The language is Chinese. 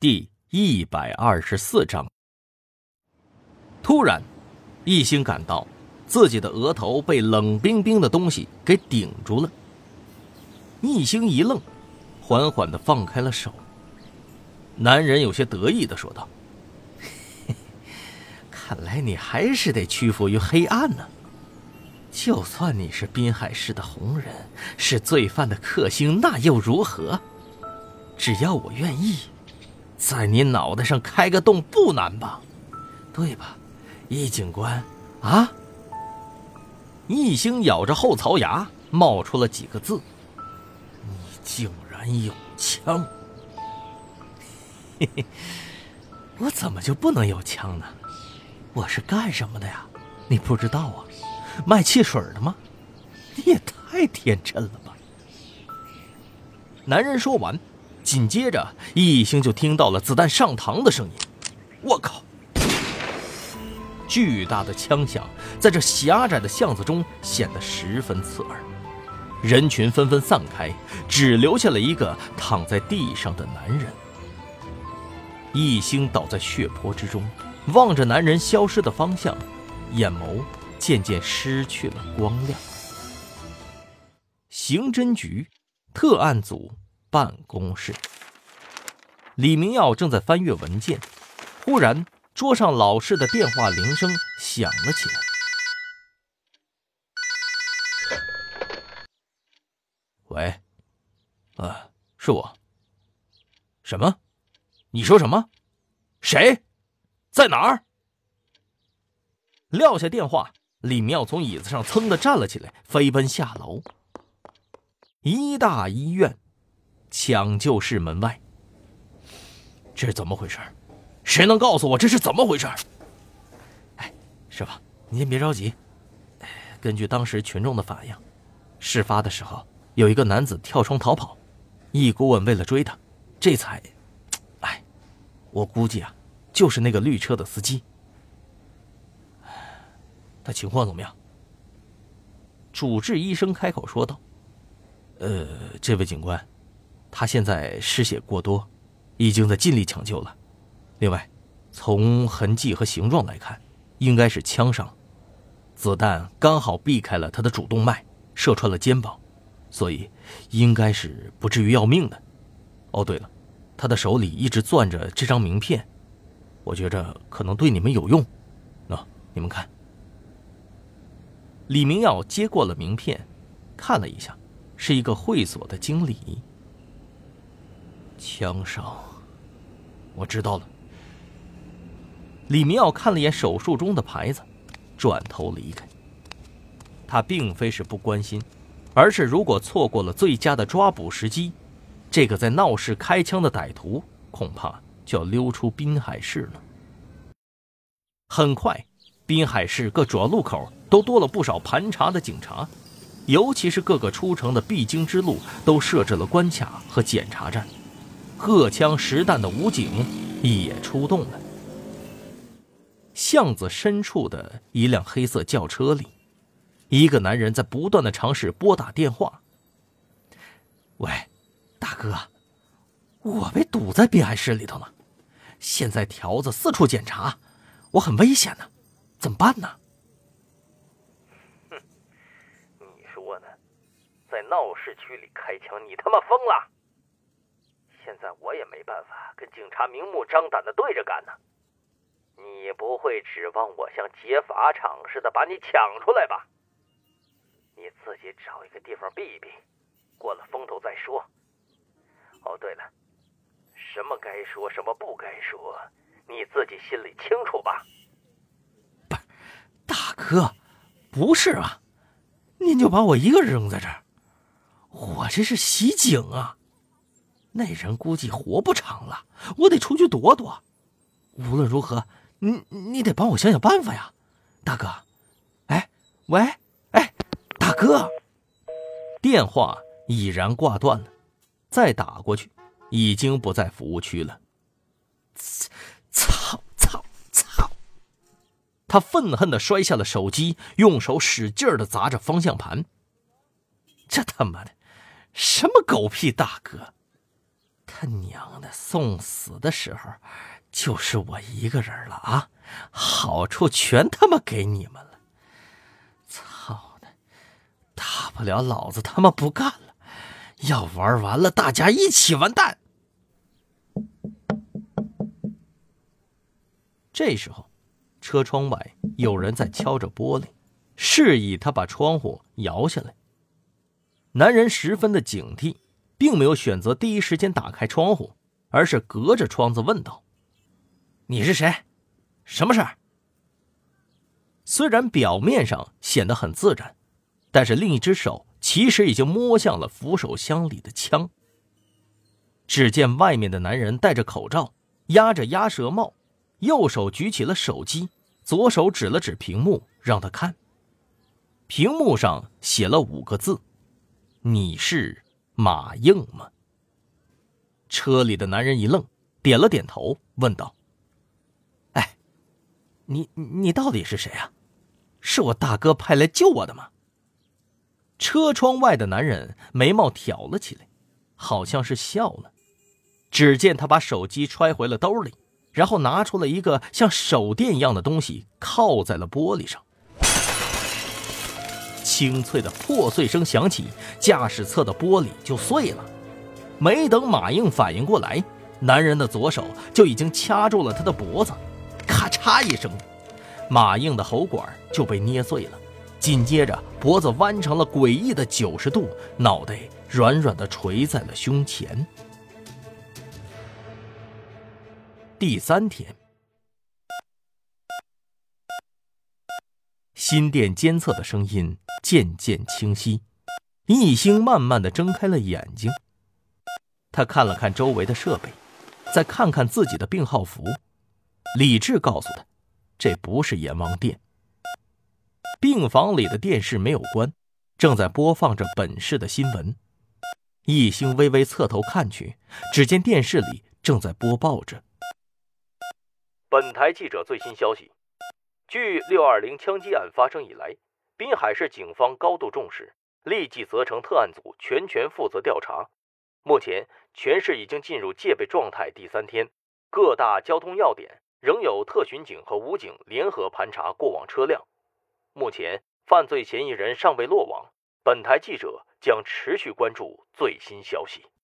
第一百二十四章。突然，一心感到自己的额头被冷冰冰的东西给顶住了。一星一愣，缓缓的放开了手。男人有些得意的说道：“看来你还是得屈服于黑暗呢。就算你是滨海市的红人，是罪犯的克星，那又如何？只要我愿意。”在你脑袋上开个洞不难吧？对吧，易警官？啊！易星咬着后槽牙，冒出了几个字：“你竟然有枪！”嘿嘿，我怎么就不能有枪呢？我是干什么的呀？你不知道啊？卖汽水的吗？你也太天真了吧！男人说完。紧接着，一星就听到了子弹上膛的声音。我靠！巨大的枪响在这狭窄的巷子中显得十分刺耳。人群纷纷散开，只留下了一个躺在地上的男人。一星倒在血泊之中，望着男人消失的方向，眼眸渐渐失去了光亮。刑侦局特案组。办公室，李明耀正在翻阅文件，忽然桌上老式的电话铃声响了起来。喂，啊，是我。什么？你说什么？谁？在哪儿？撂下电话，李明耀从椅子上噌的站了起来，飞奔下楼。医大医院。抢救室门外，这是怎么回事？谁能告诉我这是怎么回事？哎，师傅，您先别着急。根据当时群众的反应，事发的时候有一个男子跳窗逃跑，易顾问为了追他，这才……哎，我估计啊，就是那个绿车的司机。他情况怎么样？主治医生开口说道：“呃，这位警官。”他现在失血过多，已经在尽力抢救了。另外，从痕迹和形状来看，应该是枪伤，子弹刚好避开了他的主动脉，射穿了肩膀，所以应该是不至于要命的。哦，对了，他的手里一直攥着这张名片，我觉着可能对你们有用。喏，你们看。李明耀接过了名片，看了一下，是一个会所的经理。枪伤，我知道了。李明耀看了眼手术中的牌子，转头离开。他并非是不关心，而是如果错过了最佳的抓捕时机，这个在闹市开枪的歹徒恐怕就要溜出滨海市了。很快，滨海市各主要路口都多了不少盘查的警察，尤其是各个出城的必经之路都设置了关卡和检查站。荷枪实弹的武警也出动了。巷子深处的一辆黑色轿车里，一个男人在不断的尝试拨打电话。喂，大哥，我被堵在滨海市里头了，现在条子四处检查，我很危险呢，怎么办呢？哼，你说呢？在闹市区里开枪，你他妈疯了！现在我也没办法跟警察明目张胆的对着干呢。你不会指望我像劫法场似的把你抢出来吧？你自己找一个地方避一避，过了风头再说。哦，对了，什么该说，什么不该说，你自己心里清楚吧？不是，大哥，不是啊，您就把我一个人扔在这儿，我这是袭警啊！那人估计活不长了，我得出去躲躲。无论如何，你你得帮我想想办法呀，大哥。哎，喂，哎，大哥，电话已然挂断了，再打过去，已经不在服务区了。操操操！他愤恨的摔下了手机，用手使劲的砸着方向盘。这他妈的，什么狗屁大哥！他娘的，送死的时候就是我一个人了啊！好处全他妈给你们了。操的，大不了老子他妈不干了。要玩完了，大家一起完蛋。这时候，车窗外有人在敲着玻璃，示意他把窗户摇下来。男人十分的警惕，并没有选择第一时间打开窗户，而是隔着窗子问道：“你是谁？什么事儿？”虽然表面上显得很自然，但是另一只手其实已经摸向了扶手箱里的枪。只见外面的男人戴着口罩，压着鸭舌帽，右手举起了手机，左手指了指屏幕，让他看。屏幕上写了五个字。你是马应吗？车里的男人一愣，点了点头，问道：“哎，你你到底是谁啊？是我大哥派来救我的吗？”车窗外的男人眉毛挑了起来，好像是笑了。只见他把手机揣回了兜里，然后拿出了一个像手电一样的东西，靠在了玻璃上。清脆的破碎声响起，驾驶侧的玻璃就碎了。没等马应反应过来，男人的左手就已经掐住了他的脖子，咔嚓一声，马应的喉管就被捏碎了。紧接着，脖子弯成了诡异的九十度，脑袋软软的垂在了胸前。第三天。心电监测的声音渐渐清晰，易星慢慢的睁开了眼睛。他看了看周围的设备，再看看自己的病号服，理智告诉他，这不是阎王殿。病房里的电视没有关，正在播放着本市的新闻。易星微微侧头看去，只见电视里正在播报着。本台记者最新消息。据六二零枪击案发生以来，滨海市警方高度重视，立即责成特案组全权负责调查。目前，全市已经进入戒备状态第三天，各大交通要点仍有特巡警和武警联合盘查过往车辆。目前，犯罪嫌疑人尚未落网，本台记者将持续关注最新消息。